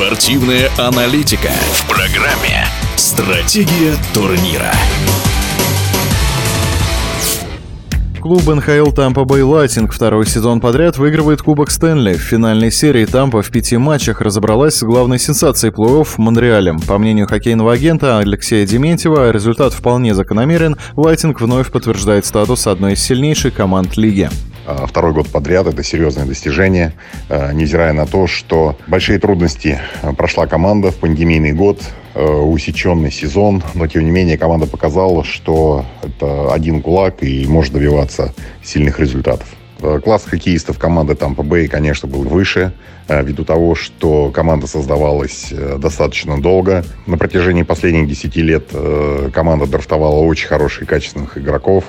Спортивная аналитика в программе «Стратегия турнира». Клуб НХЛ Тампа Бэй Лайтинг второй сезон подряд выигрывает Кубок Стэнли. В финальной серии Тампа в пяти матчах разобралась с главной сенсацией плей-офф Монреалем. По мнению хоккейного агента Алексея Дементьева, результат вполне закономерен. Лайтинг вновь подтверждает статус одной из сильнейших команд лиги. А, второй год подряд это серьезное достижение, а, невзирая на то, что большие трудности а, прошла команда в пандемийный год, усеченный сезон, но тем не менее команда показала, что это один кулак и может добиваться сильных результатов. Класс хоккеистов команды Тампа Бэй, конечно, был выше, ввиду того, что команда создавалась достаточно долго. На протяжении последних 10 лет команда драфтовала очень хороших и качественных игроков.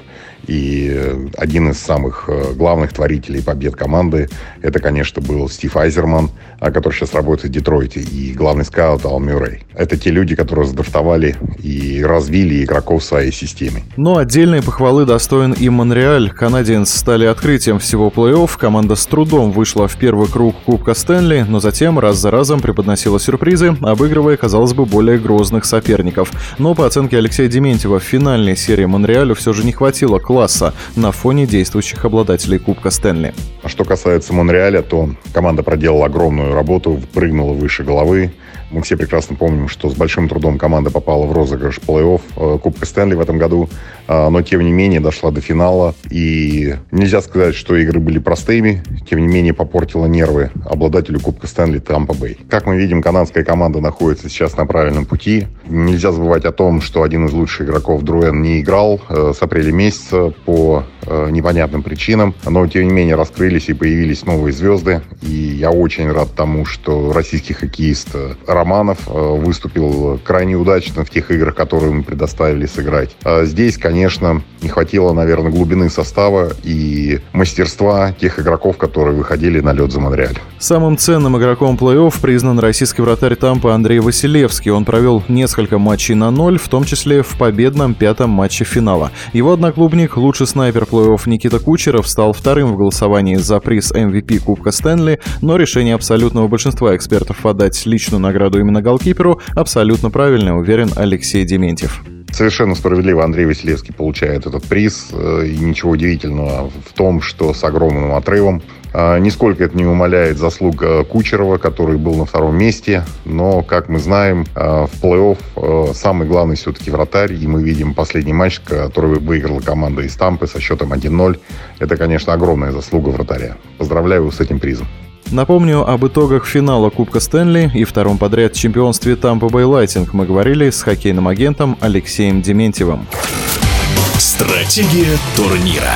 И один из самых э, главных творителей побед команды, это, конечно, был Стив Айзерман, который сейчас работает в Детройте, и главный скаут Ал Мюррей. Это те люди, которые задрафтовали и развили игроков в своей системе. Но отдельные похвалы достоин и Монреаль. Канадиенс стали открытием всего плей-офф. Команда с трудом вышла в первый круг Кубка Стэнли, но затем раз за разом преподносила сюрпризы, обыгрывая, казалось бы, более грозных соперников. Но по оценке Алексея Дементьева, в финальной серии Монреалю все же не хватило класса на фоне действующих обладателей Кубка Стэнли. А что касается Монреаля, то команда проделала огромную работу, прыгнула выше головы. Мы все прекрасно помним, что с большим трудом команда попала в розыгрыш плей-офф э, Кубка Стэнли в этом году, а, но тем не менее дошла до финала. И нельзя сказать, что игры были простыми, тем не менее попортила нервы обладателю Кубка Стэнли Тампа Бэй. Как мы видим, канадская команда находится сейчас на правильном пути. Нельзя забывать о том, что один из лучших игроков Друэн не играл э, с апреля месяца по э, непонятным причинам, но тем не менее раскрылись и появились новые звезды. И я очень рад тому, что российский хоккеист Романов э, выступил крайне удачно в тех играх, которые мы предоставили сыграть. А здесь, конечно, не хватило, наверное, глубины состава и мастерства тех игроков, которые выходили на лед за Монреаль. Самым ценным игроком плей-офф признан российский вратарь Тампа Андрей Василевский. Он провел несколько матчей на ноль, в том числе в победном пятом матче финала. Его одноклубник, лучший снайпер плей-офф Никита Кучеров, стал вторым в голосовании за приз MVP Кубка Стэнли, но решение абсолютного большинства экспертов отдать личную награду именно голкиперу абсолютно правильно, уверен Алексей Дементьев. Совершенно справедливо Андрей Василевский получает этот приз. Э, и ничего удивительного в том, что с огромным отрывом. А, нисколько это не умаляет заслуг э, Кучерова, который был на втором месте. Но, как мы знаем, э, в плей-офф самый главный все-таки вратарь. И мы видим последний матч, который выиграла команда из Тампы со счетом 1-0. Это, конечно, огромная заслуга вратаря. Поздравляю его с этим призом. Напомню об итогах финала Кубка Стэнли и втором подряд чемпионстве Тампа Бэй Лайтинг мы говорили с хоккейным агентом Алексеем Дементьевым. Стратегия турнира.